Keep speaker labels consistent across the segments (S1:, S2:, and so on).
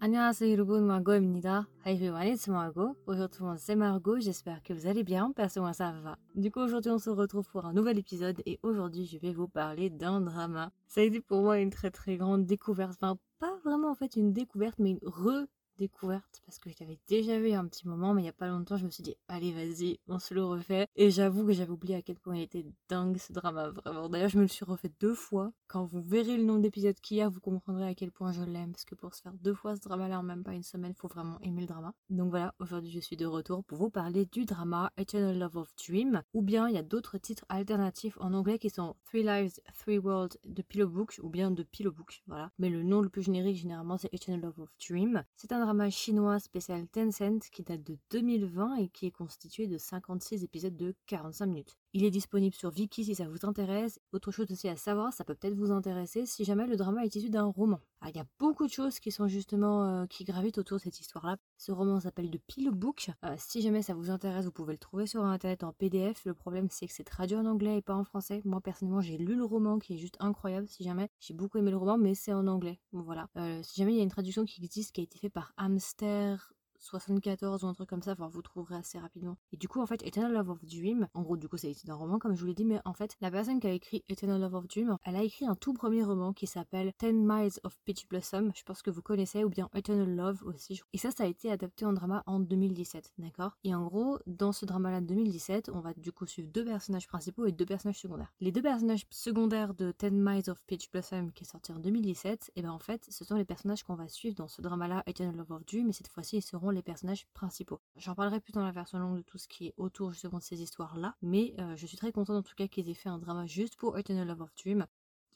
S1: 안녕하세요 여러분, Margot입니다. Hi everyone, it's Margot. Bonjour tout le monde, c'est Margot, j'espère que vous allez bien, perso moi ça va. Du coup aujourd'hui on se retrouve pour un nouvel épisode et aujourd'hui je vais vous parler d'un drama. Ça a été pour moi une très très grande découverte, enfin pas vraiment en fait une découverte mais une re découverte parce que je l'avais déjà vu un petit moment, mais il y a pas longtemps, je me suis dit, allez, vas-y, on se le refait. Et j'avoue que j'avais oublié à quel point il était dingue ce drama, vraiment. D'ailleurs, je me le suis refait deux fois. Quand vous verrez le nombre d'épisodes qu'il y a, vous comprendrez à quel point je l'aime. Parce que pour se faire deux fois ce drama-là en même pas une semaine, faut vraiment aimer le drama. Donc voilà, aujourd'hui, je suis de retour pour vous parler du drama Eternal Love of Dream. Ou bien, il y a d'autres titres alternatifs en anglais qui sont Three Lives, Three Worlds de Pillow Book, ou bien de Pillow Book, voilà. Mais le nom le plus générique, généralement, c'est Eternal Love of Dream. C'est un drama chinois spécial Tencent qui date de 2020 et qui est constitué de 56 épisodes de 45 minutes. Il est disponible sur Viki si ça vous intéresse. Autre chose aussi à savoir, ça peut peut-être vous intéresser si jamais le drama est issu d'un roman. Ah, il y a beaucoup de choses qui sont justement euh, qui gravitent autour de cette histoire-là. Ce roman s'appelle The Pillow Book. Euh, si jamais ça vous intéresse, vous pouvez le trouver sur internet en PDF. Le problème c'est que c'est traduit en anglais et pas en français. Moi personnellement, j'ai lu le roman qui est juste incroyable. Si jamais j'ai beaucoup aimé le roman, mais c'est en anglais. Voilà. Euh, si jamais il y a une traduction qui existe qui a été faite par Hamster 74 ou un truc comme ça, vous trouverez assez rapidement. Et du coup en fait Eternal Love of Dream, en gros du coup c'est un roman comme je vous l'ai dit, mais en fait la personne qui a écrit Eternal Love of Dream, elle a écrit un tout premier roman qui s'appelle Ten Miles of Peach Blossom, je pense que vous connaissez, ou bien Eternal Love aussi. Et ça ça a été adapté en drama en 2017, d'accord? Et en gros dans ce drama là de 2017, on va du coup suivre deux personnages principaux et deux personnages secondaires. Les deux personnages secondaires de Ten Miles of Peach Blossom qui est sorti en 2017, et eh ben en fait ce sont les personnages qu'on va suivre dans ce drama là Eternal Love of Dream, et cette fois-ci ils seront les personnages principaux. J'en parlerai plus dans la version longue de tout ce qui est autour justement de ces histoires-là, mais euh, je suis très contente en tout cas qu'ils aient fait un drama juste pour Eternal Love of Dream.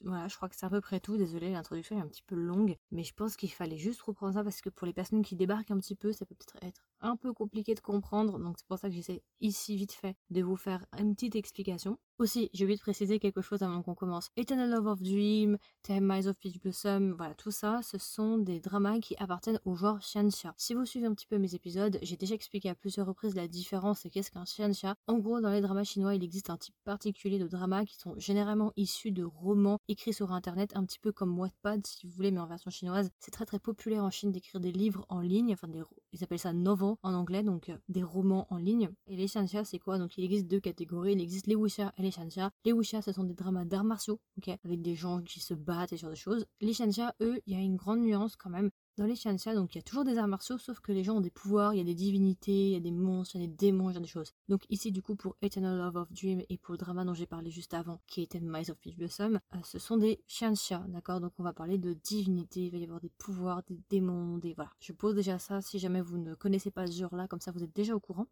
S1: Voilà, je crois que c'est à peu près tout. Désolée, l'introduction est un petit peu longue, mais je pense qu'il fallait juste reprendre ça parce que pour les personnes qui débarquent un petit peu, ça peut peut-être être un peu compliqué de comprendre. Donc c'est pour ça que j'essaie ici vite fait de vous faire une petite explication. Aussi, j'ai oublié de préciser quelque chose avant qu'on commence. Eternal Love of Dream, Time Eyes of Peach Blossom, voilà, tout ça, ce sont des dramas qui appartiennent au genre xianxia. Si vous suivez un petit peu mes épisodes, j'ai déjà expliqué à plusieurs reprises la différence et qu'est-ce qu'un xianxia. En gros, dans les dramas chinois, il existe un type particulier de dramas qui sont généralement issus de romans écrits sur internet, un petit peu comme Wattpad si vous voulez, mais en version chinoise. C'est très très populaire en Chine d'écrire des livres en ligne, enfin des, ils appellent ça en anglais, donc euh, des romans en ligne. Et les xianxia, c'est quoi? Donc il existe deux catégories, il existe les wuxia et les shansha. Les wuxia, ce sont des dramas d'arts martiaux, ok, avec des gens qui se battent et ce genre de choses. Les shansha, eux, il y a une grande nuance quand même. Dans les shansha, donc il y a toujours des arts martiaux, sauf que les gens ont des pouvoirs, il y a des divinités, il y a des monstres, il y a des démons, ce genre de choses. Donc ici, du coup, pour Eternal Love of Dream et pour le drama dont j'ai parlé juste avant, qui était Mice of Peach Blossom, euh, ce sont des shansha, d'accord? Donc on va parler de divinités, il va y avoir des pouvoirs, des démons, des... Voilà. Je pose déjà ça si jamais vous ne connaissez pas ce genre-là, comme ça vous êtes déjà au courant.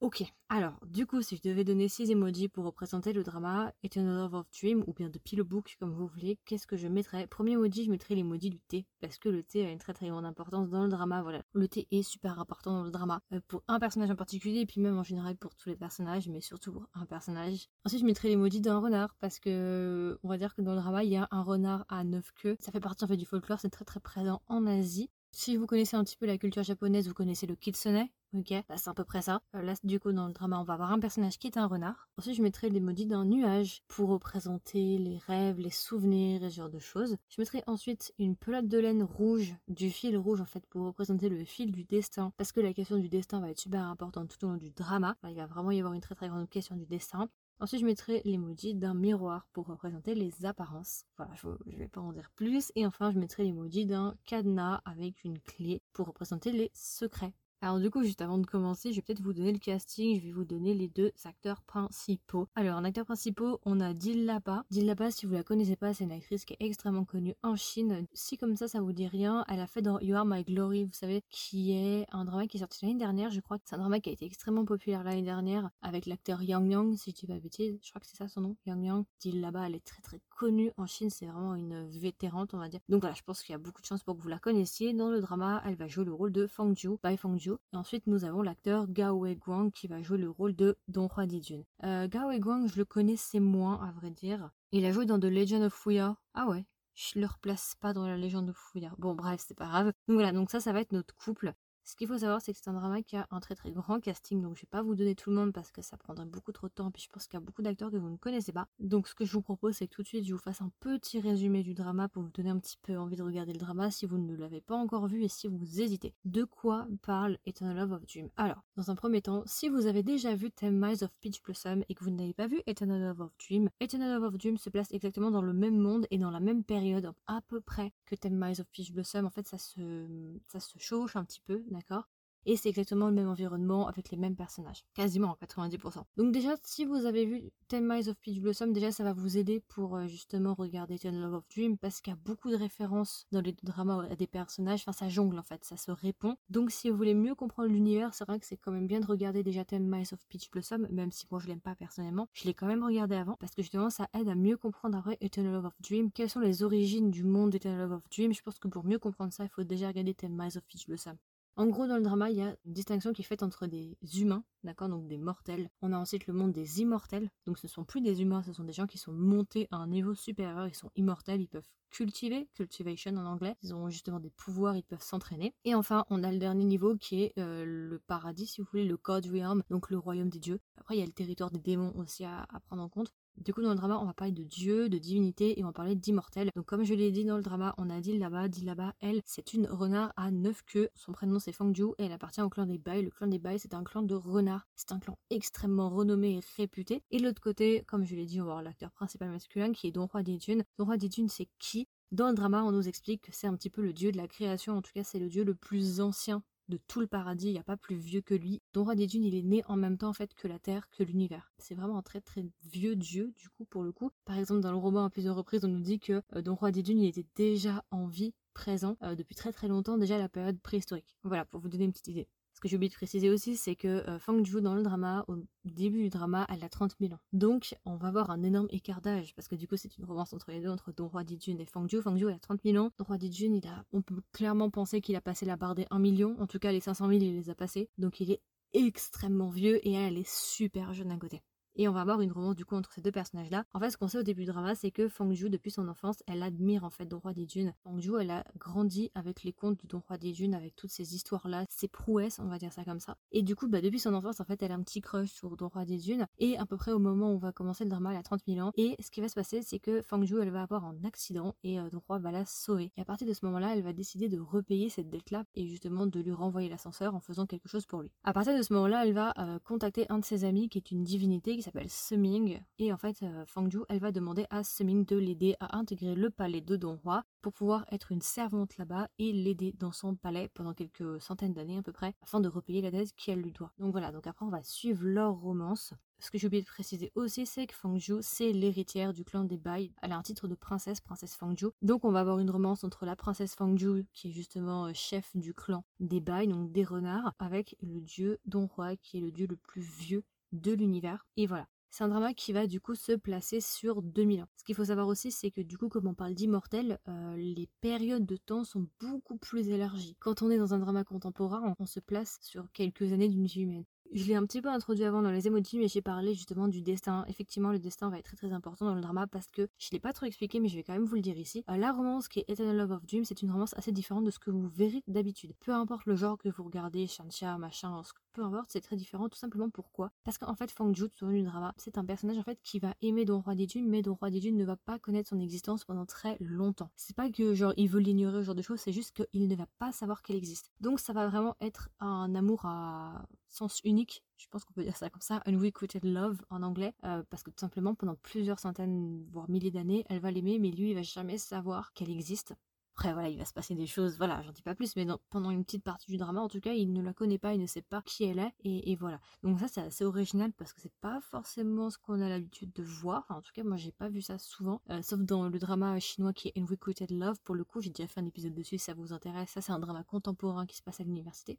S1: Ok, alors du coup si je devais donner 6 emojis pour représenter le drama Eternal Love of Dream ou bien de Pillow Book comme vous voulez, qu'est-ce que je mettrais? Premier emoji, je mettrais l'emoji du thé parce que le thé a une très très grande importance dans le drama, voilà. Le thé est super important dans le drama euh, pour un personnage en particulier et puis même en général pour tous les personnages mais surtout pour un personnage. Ensuite je mettrais l'emoji d'un renard parce que on va dire que dans le drama il y a un renard à 9 queues. Ça fait partie en fait du folklore, c'est très très présent en Asie. Si vous connaissez un petit peu la culture japonaise, vous connaissez le kitsune, Ok, bah, c'est à peu près ça. Euh, là, du coup, dans le drama, on va avoir un personnage qui est un renard. Ensuite, je mettrai l'emoji d'un nuage pour représenter les rêves, les souvenirs et ce genre de choses. Je mettrai ensuite une pelote de laine rouge, du fil rouge en fait, pour représenter le fil du destin. Parce que la question du destin va être super importante tout au long du drama. il va vraiment y avoir une très très grande question du destin. Ensuite, je mettrai l'emoji d'un miroir pour représenter les apparences. Voilà, je, ne vais pas en dire plus. Et enfin, je mettrai l'emoji d'un cadenas avec une clé pour représenter les secrets. Alors du coup, juste avant de commencer, je vais peut-être vous donner le casting, je vais vous donner les deux acteurs principaux. Alors en acteurs principaux, on a Dil Lapa. Dil Lapa, si vous la connaissez pas, c'est une actrice qui est extrêmement connue en Chine. Si comme ça, ça vous dit rien, elle a fait dans You Are My Glory, vous savez, qui est un drama qui est sorti l'année dernière, je crois que c'est un drama qui a été extrêmement populaire l'année dernière, avec l'acteur Yang Yang, si je dis pas bêtise, je crois que c'est ça son nom, Yang Yang. Dil Lapa, elle est très très connue en Chine, c'est vraiment une vétérante, on va dire. Donc voilà, je pense qu'il y a beaucoup de chances pour que vous la connaissiez. Dans le drama, elle va jouer le rôle de Fang Ju, Bai Fang Et ensuite, nous avons l'acteur Gao Guang qui va jouer le rôle de Don Juan Dijun. Euh, Gao Guang, je le connaissais moins, à vrai dire. Il a joué dans The Legend of Fuya. Ah ouais, je le replace pas dans la légende de Fuya. Bon, bref, c'est pas grave. Donc voilà, donc ça, ça va être notre couple. Ce qu'il faut savoir, c'est que c'est un drama qui a un très très grand casting, donc je vais pas vous donner tout le monde parce que ça prendrait beaucoup trop de temps, puis je pense qu'il y a beaucoup d'acteurs que vous ne connaissez pas. Donc ce que je vous propose, c'est que tout de suite je vous fasse un petit résumé du drama pour vous donner un petit peu envie de regarder le drama si vous ne l'avez pas encore vu et si vous hésitez. De quoi parle Eternal Love of Dream Alors, dans un premier temps, si vous avez déjà vu Ten Miles of Peach Blossom et que vous n'avez pas vu Eternal Love of Dream, Eternal Love of Dream se place exactement dans le même monde et dans la même période à peu près que Ten Miles of Peach Blossom. En fait, ça se, ça se chauffe un petit peu, d'accord? Et c'est exactement le même environnement avec les mêmes personnages, quasiment à 90%. Donc déjà, si vous avez vu Ten Miles of Peach Blossom, déjà ça va vous aider pour euh, justement regarder Ten Love of Dream parce qu'il y a beaucoup de références dans les dramas à des personnages, enfin ça jongle en fait, ça se répond. Donc si vous voulez mieux comprendre l'univers, c'est vrai que c'est quand même bien de regarder déjà Ten Miles of Peach Blossom, même si moi je l'aime pas personnellement, je l'ai quand même regardé avant parce que justement ça aide à mieux comprendre après Eternal Love of Dream, quelles sont les origines du monde d'Eternal Love of Dream. Je pense que pour mieux comprendre ça, il faut déjà regarder Ten Miles of Peach Blossom. En gros, dans le drama, il y a une distinction qui est faite entre des humains, d'accord, donc des mortels. On a ensuite le monde des immortels, donc ce sont plus des humains, ce sont des gens qui sont montés à un niveau supérieur, ils sont immortels, ils peuvent cultiver, cultivation en anglais, ils ont justement des pouvoirs, ils peuvent s'entraîner. Et enfin, on a le dernier niveau qui est euh, le paradis, si vous voulez, le God Realm, donc le royaume des dieux. Après, il y a le territoire des démons aussi à prendre en compte. Du coup, dans le drama, on va parler de dieu, de divinité et on va parler d'immortel. Donc, comme je l'ai dit dans le drama, on a dit là-bas, dit là-bas, elle, c'est une renard à neuf queues. Son prénom c'est Fangju et elle appartient au clan des Bai. Le clan des Bai, c'est un clan de renards. C'est un clan extrêmement renommé et réputé. Et de l'autre côté, comme je l'ai dit, on va voir l'acteur principal masculin qui est Donghua Dijun. Donghua Dijun, c'est qui? Dans le drama, on nous explique que c'est un petit peu le dieu de la création, en tout cas c'est le dieu le plus ancien de tout le paradis, il n'y a pas plus vieux que lui. Don Roi des Dunes, il est né en même temps que la Terre, que l'univers. C'est vraiment un très très vieux dieu du coup pour le coup. Par exemple dans le roman à plusieurs reprises on nous dit que euh, Don Roi des Dunes il était déjà en vie présent euh, depuis très très longtemps déjà la période préhistorique. Voilà pour vous donner une petite idée que j'ai oublié de préciser aussi, c'est que euh, Fang Ju dans le drama, au début du drama, elle a 30 000 ans. Donc, on va avoir un énorme écart d'âge, parce que du coup, c'est une romance entre les deux, entre Don Roi Dijun et Fang Ju. Fang Ju, elle a 30 000 ans. Don Roi Dijun, il a, on peut clairement penser qu'il a passé la barre des 1 million. En tout cas, les 500 000, il les a passés. Donc, il est extrêmement vieux et elle, elle est super jeune à côté. Et on va avoir une romance du coup entre ces deux personnages-là. En fait, ce qu'on sait au début du drama, c'est que Fangju, depuis son enfance, elle admire en fait Don Roi des Dunes. Fangju, elle a grandi avec les contes de Don des Dunes, avec toutes ces histoires-là, ses prouesses, on va dire ça comme ça. Et du coup, bah, depuis son enfance, en fait, elle a un petit crush sur Don des Dunes. Et à peu près au moment où on va commencer le drama, elle a 30 000 ans. Et ce qui va se passer, c'est que Fangju, elle va avoir un accident et euh, Don Roi va la sauver. Et à partir de ce moment-là, elle va décider de repayer cette dette-là et justement de lui renvoyer l'ascenseur en faisant quelque chose pour lui. À partir de ce moment-là, elle va euh, contacter un de ses amis qui est une divinité qui s'appelle Seming et en fait, euh, Fangju, elle va demander à Seming de l'aider à intégrer le palais de Don pour pouvoir être une servante là-bas et l'aider dans son palais pendant quelques centaines d'années à peu près, afin de repayer la dette qu'elle lui doit. Donc voilà, donc après on va suivre leur romance. Ce que j'ai oublié de préciser aussi, c'est que Fangju, c'est l'héritière du clan des Bai. Elle a un titre de princesse, princesse Fangju. Donc on va avoir une romance entre la princesse Fangju, qui est justement euh, chef du clan des Bai, donc des renards, avec le dieu Don qui est le dieu le plus vieux de l'univers. Et voilà. C'est un drama qui va du coup se placer sur 2000 ans. Ce qu'il faut savoir aussi, c'est que du coup, comme on parle d'immortel, euh, les périodes de temps sont beaucoup plus élargies. Quand on est dans un drama contemporain, on se place sur quelques années d'une vie humaine. Je l'ai un petit peu introduit avant dans les emojis, mais j'ai parlé justement du destin. Effectivement, le destin va être très très important dans le drama parce que je l'ai pas trop expliqué, mais je vais quand même vous le dire ici. Euh, la romance qui est Eternal Love of Dream, c'est une romance assez différente de ce que vous verrez d'habitude. Peu importe le genre que vous regardez, Shansha, machin, peu importe, c'est très différent. Tout simplement pourquoi? Parce qu'en fait, Fang Ju, long du drama, c'est un personnage en fait qui va aimer Don Roi des Dunes, mais Don Roi des Dunes ne va pas connaître son existence pendant très longtemps. C'est pas que genre il veut l'ignorer, ce genre de choses, c'est juste qu'il ne va pas savoir qu'elle existe. Donc ça va vraiment être un amour à sens unique, je pense qu'on peut dire ça comme ça, unrequited love en anglais, euh, parce que tout simplement pendant plusieurs centaines, voire milliers d'années, elle va l'aimer, mais lui il va jamais savoir qu'elle existe. Après, voilà, il va se passer des choses, voilà, j'en dis pas plus, mais pendant une petite partie du drama, en tout cas, il ne la connaît pas, il ne sait pas qui elle est, et, voilà. Donc ça, c'est assez original parce que c'est pas forcément ce qu'on a l'habitude de voir. en tout cas, moi, j'ai pas vu ça souvent, euh, sauf dans le drama chinois qui est Unrequited Love. Pour le coup, j'ai déjà fait un épisode dessus, si ça vous intéresse. Ça, c'est un drama contemporain qui se passe à l'université.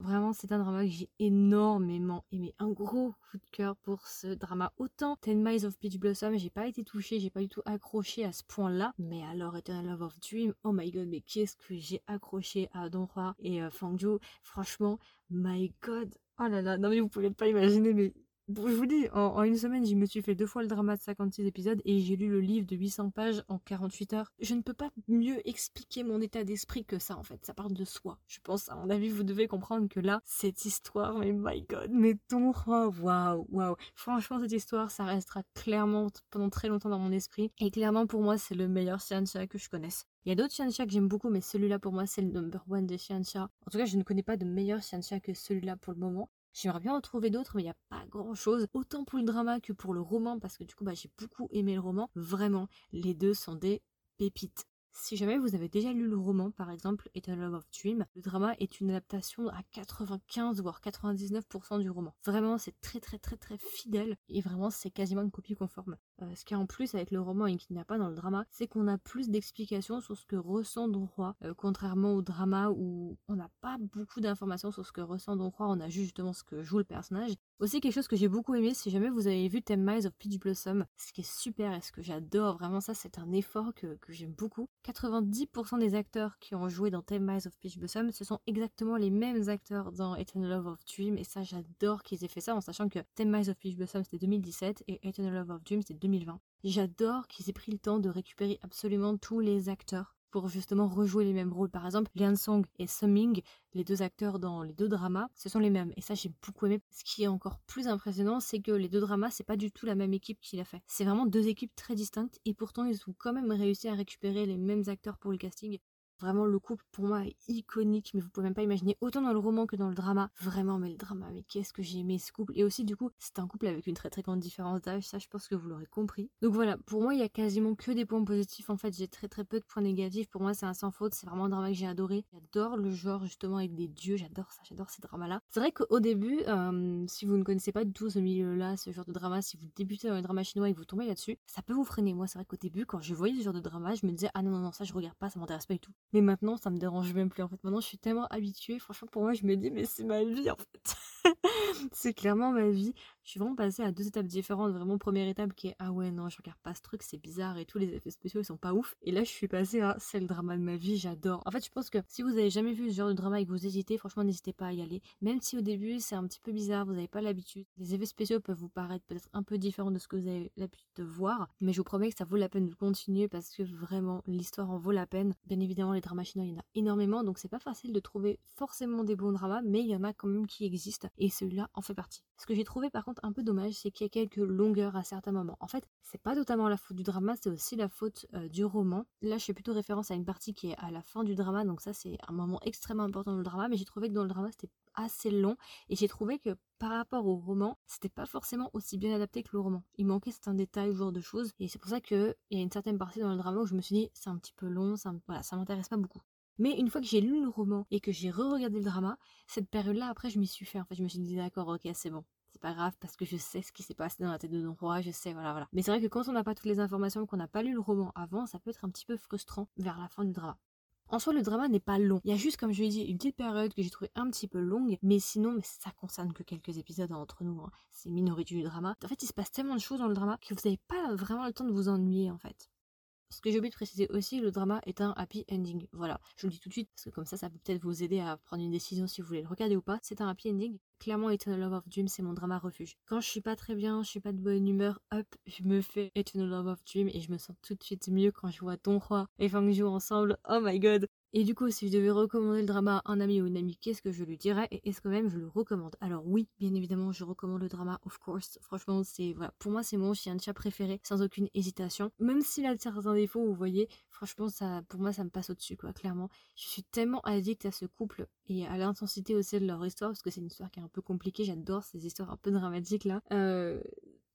S1: Vraiment, c'est un drama que j'ai énormément aimé. Un gros coup de cœur pour ce drama. Autant Ten Miles of Peach Blossom, j'ai pas été touchée, j'ai pas du tout accroché à ce point-là. Mais alors, Eternal Love of Dream, oh my god, mais qu'est-ce que j'ai accroché à Don Hua et euh. Franchement, my god. Oh là là, non mais vous pouvez pas imaginer, mais je vous dis, en, une semaine, je me suis fait deux fois le drama de 56 épisodes et j'ai lu le livre de 800 pages en 48 heures. Je ne peux pas mieux expliquer mon état d'esprit que ça, en fait. Ça parle de soi. Je pense, à mon avis, vous devez comprendre que là, cette histoire, mais my god, mais ton roi, waouh, waouh. Franchement, cette histoire, ça restera clairement pendant très longtemps dans mon esprit. Et clairement, pour moi, c'est le meilleur Xianxia que je connaisse. Il y a d'autres Xianxia que j'aime beaucoup, mais celui-là, pour moi, c'est le number one des Xianxia. En tout cas, je ne connais pas de meilleur Xianxia que celui-là pour le moment. J'aimerais bien en trouver d'autres, mais il n'y a pas grand chose. Autant pour le drama que pour le roman, parce que du coup, bah, j'ai beaucoup aimé le roman. Vraiment, les deux sont des pépites. Si jamais vous avez déjà lu le roman, par exemple Eternal Love of Dream, le drama est une adaptation à 95 voire 99% du roman. Vraiment, c'est très très très très fidèle et vraiment c'est quasiment une copie conforme. Euh, ce qui est en plus avec le roman et qui n'y a pas dans le drama, c'est qu'on a plus d'explications sur ce que ressent Don Roi, euh, contrairement au drama où on n'a pas beaucoup d'informations sur ce que ressent Don Roi, on a justement ce que joue le personnage. Aussi quelque chose que j'ai beaucoup aimé, si jamais vous avez vu Ten Miles of Peach Blossom, ce qui est super et ce que j'adore, vraiment ça c'est un effort que, que j'aime beaucoup. 90% des acteurs qui ont joué dans Ten Miles of Peach Blossom, ce sont exactement les mêmes acteurs dans Eternal Love of Dream et ça j'adore qu'ils aient fait ça en sachant que Ten Miles of Peach Blossom c'était 2017 et Eternal Love of Dream c'était 2020. J'adore qu'ils aient pris le temps de récupérer absolument tous les acteurs pour justement rejouer les mêmes rôles. Par exemple, Lian Song et Summing, les deux acteurs dans les deux dramas, ce sont les mêmes. Et ça, j'ai beaucoup aimé. Ce qui est encore plus impressionnant, c'est que les deux dramas, c'est pas du tout la même équipe qui l'a fait. C'est vraiment deux équipes très distinctes et pourtant ils ont quand même réussi à récupérer les mêmes acteurs pour le casting. Vraiment, le couple pour moi est iconique, mais vous pouvez même pas imaginer autant dans le roman que dans le drama. Vraiment, mais le drama, mais qu'est-ce que j'ai aimé ce couple. Et aussi, du coup, c'est un couple avec une très très grande différence d'âge, ça je pense que vous l'aurez compris. Donc voilà, pour moi, il y a quasiment que des points positifs. En fait, j'ai très très peu de points négatifs. Pour moi, c'est un sans faute, c'est vraiment un drama que j'ai adoré. J'adore le genre justement avec des dieux, j'adore ça, j'adore ces dramas-là. C'est vrai qu'au début, euh, si vous ne connaissez pas du tout ce milieu-là, ce genre de drama, si vous débutez dans les dramas chinois et que vous tombez là-dessus, ça peut vous freiner. Moi, c'est vrai qu'au début, quand je voyais ce genre de drama, je me disais, ah non, non, non, ça je regarde pas, ça m'intéresse pas du tout. Mais maintenant, ça me dérange même plus en fait. Maintenant, je suis tellement habituée. Franchement, pour moi, je me dis, mais c'est ma vie en fait. c'est clairement ma vie. Je suis vraiment passée à deux étapes différentes. Vraiment, première étape qui est ah ouais, non, je regarde pas ce truc, c'est bizarre et tous les effets spéciaux ils sont pas ouf. Et là, je suis passée à c'est le drama de ma vie, j'adore. En fait, je pense que si vous avez jamais vu ce genre de drama et que vous hésitez, franchement, n'hésitez pas à y aller. Même si au début c'est un petit peu bizarre, vous n'avez pas l'habitude. Les effets spéciaux peuvent vous paraître peut-être un peu différents de ce que vous avez l'habitude de voir. Mais je vous promets que ça vaut la peine de continuer parce que vraiment, l'histoire en vaut la peine. Bien évidemment, les dramas chinois, il y en a énormément, donc c'est pas facile de trouver forcément des bons dramas, mais il y en a quand même qui existent. Et celui-là en fait partie. Ce que j'ai trouvé par contre un peu dommage, c'est qu'il y a quelques longueurs à certains moments. En fait, c'est pas totalement la faute du drama, c'est aussi la faute euh, du roman. Là, je fais plutôt référence à une partie qui est à la fin du drama, donc ça c'est un moment extrêmement important dans le drama, mais j'ai trouvé que dans le drama c'était assez long et j'ai trouvé que par rapport au roman, c'était pas forcément aussi bien adapté que le roman. Il manquait certains détails ou genre de choses et c'est pour ça qu'il y a une certaine partie dans le drama où je me suis dit c'est un petit peu long, ça, voilà, ça m'intéresse pas beaucoup. Mais une fois que j'ai lu le roman et que j'ai re-regardé le drama, cette période-là, après, je m'y suis fait. En fait, je me suis dit, d'accord, ok, c'est bon. Pas grave parce que je sais ce qui s'est passé dans la tête de Don Roi, je sais, voilà, voilà. Mais c'est vrai que quand on n'a pas toutes les informations, qu'on n'a pas lu le roman avant, ça peut être un petit peu frustrant vers la fin du drama. En soi, le drama n'est pas long. Il y a juste, comme je l'ai dit, une petite période que j'ai trouvé un petit peu longue, mais sinon, mais ça concerne que quelques épisodes entre nous. Hein. C'est minorité du drama. En fait, il se passe tellement de choses dans le drama que vous n'avez pas vraiment le temps de vous ennuyer, en fait. Ce que j'ai oublié de préciser aussi, le drama est un happy ending. Voilà, je le dis tout de suite parce que comme ça, ça peut peut-être vous aider à prendre une décision si vous voulez le regarder ou pas. C'est un happy ending. Clairement, Eternal Love of Dream, c'est mon drama refuge. Quand je suis pas très bien, je suis pas de bonne humeur, hop, je me fais Eternal Love of Dream et je me sens tout de suite mieux quand je vois Ton Roi et Fang Zhu ensemble. Oh my god, et du coup, si je devais recommander le drama à un ami ou une amie, qu'est-ce que je lui dirais Et est-ce que même je le recommande? Alors oui, bien évidemment, je recommande le drama, of course. Franchement, c'est voilà, pour moi, c'est mon chien de chat préféré, sans aucune hésitation. Même s'il a certains défauts, vous voyez, franchement, ça, pour moi, ça me passe au-dessus, quoi, clairement. Je suis tellement addict à ce couple et à l'intensité aussi de leur histoire, parce que c'est une histoire qui est un peu compliquée. J'adore ces histoires un peu dramatiques là. Euh,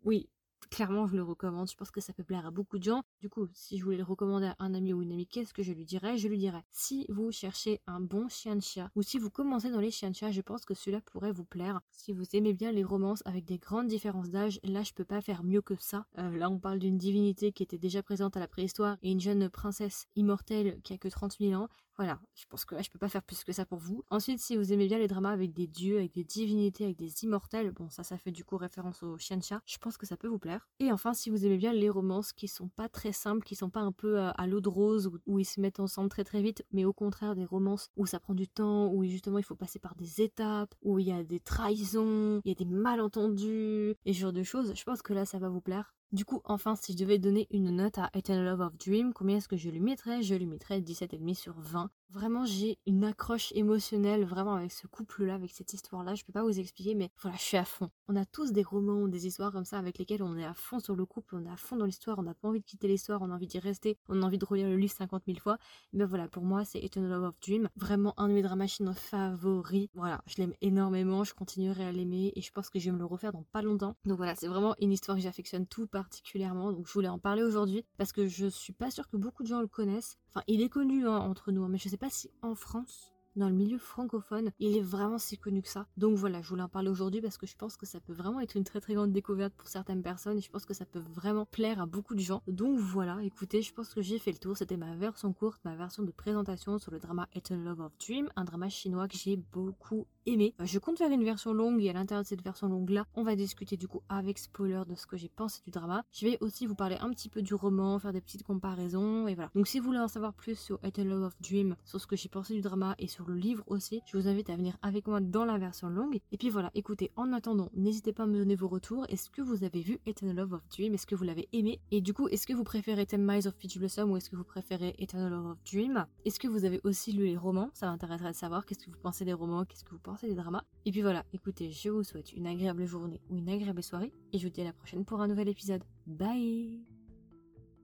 S1: oui, clairement, je le recommande. Je pense que ça peut plaire à beaucoup de gens. Du coup, si je voulais le recommander à un ami ou une amie, qu'est-ce que je lui dirais? Je lui dirais, si vous cherchez un bon chien de chat, ou si vous commencez dans les chiens de chat, je pense que cela pourrait vous plaire. Si vous aimez bien les romances avec des grandes différences d'âge, là, je peux pas faire mieux que ça. Euh, là, on parle d'une divinité qui était déjà présente à la préhistoire et une jeune princesse immortelle qui a que 30 000 ans. Voilà, je pense que là, je peux pas faire plus que ça pour vous. Ensuite, si vous aimez bien les dramas avec des dieux, avec des divinités, avec des immortels, bon, ça, ça fait du coup référence au chien chat, je pense que ça peut vous plaire. Et enfin, si vous aimez bien les romances qui sont pas très simples, qui sont pas un peu euh, à l'eau de rose, où, ils se mettent ensemble très très vite, mais au contraire des romances où ça prend du temps, où justement il faut passer par des étapes, où il y a des trahisons, il y a des malentendus, et ce genre de choses, je pense que là, ça va vous plaire. Du coup, enfin, si je devais donner une note à Eternal Love of Dream, combien est-ce que je lui mettrais? Je lui mettrais 17,5 sur 20. Vraiment, j'ai une accroche émotionnelle vraiment avec ce couple-là, avec cette histoire-là. Je peux pas vous expliquer, mais voilà, je suis à fond. On a tous des romans, des histoires comme ça avec lesquelles on est à fond sur le couple, on est à fond dans l'histoire, on n'a pas envie de quitter l'histoire, on a envie d'y rester, on a envie de relire le livre 50 000 fois. Mais voilà, pour moi, c'est Eternal Love of Dream. Vraiment un de mes dramas favoris. Voilà, je l'aime énormément, je continuerai à l'aimer et je pense que je vais me le refaire dans pas longtemps. Donc voilà, c'est vraiment une histoire que j'affectionne tout particulièrement. Donc je voulais en parler aujourd'hui parce que je suis pas sûre que beaucoup de gens le connaissent. Enfin, il est connu hein, entre nous, hein, mais je sais pas si en France dans le milieu francophone, il est vraiment si connu que ça. Donc voilà, je voulais en parler aujourd'hui parce que je pense que ça peut vraiment être une très très grande découverte pour certaines personnes et je pense que ça peut vraiment plaire à beaucoup de gens. Donc voilà, écoutez, je pense que j'ai fait le tour. C'était ma version courte, ma version de présentation sur le drama Eternal Love of Dream, un drama chinois que j'ai beaucoup aimé. Euh, je compte faire une version longue et à l'intérieur de cette version longue là, on va discuter du coup avec spoiler de ce que j'ai pensé du drama. Je vais aussi vous parler un petit peu du roman, faire des petites comparaisons et voilà. Donc si vous voulez en savoir plus sur Eternal Love of Dream, sur ce que j'ai pensé du drama et sur le livre aussi. Je vous invite à venir avec moi dans la version longue. Et puis voilà, écoutez, en attendant, n'hésitez pas à me donner vos retours. Est-ce que vous avez vu Eternal Love of Dream? Est-ce que vous l'avez aimé? Et du coup, est-ce que vous préférez Ten Miles of Peach Blossom ou est-ce que vous préférez Eternal Love of Dream? Est-ce que vous avez aussi lu les romans? Ça m'intéresserait de savoir qu'est-ce que vous pensez des romans, qu'est-ce que vous pensez des dramas? Et puis voilà, écoutez, je vous souhaite une agréable journée ou une agréable soirée et je vous dis à la prochaine pour un nouvel épisode. Bye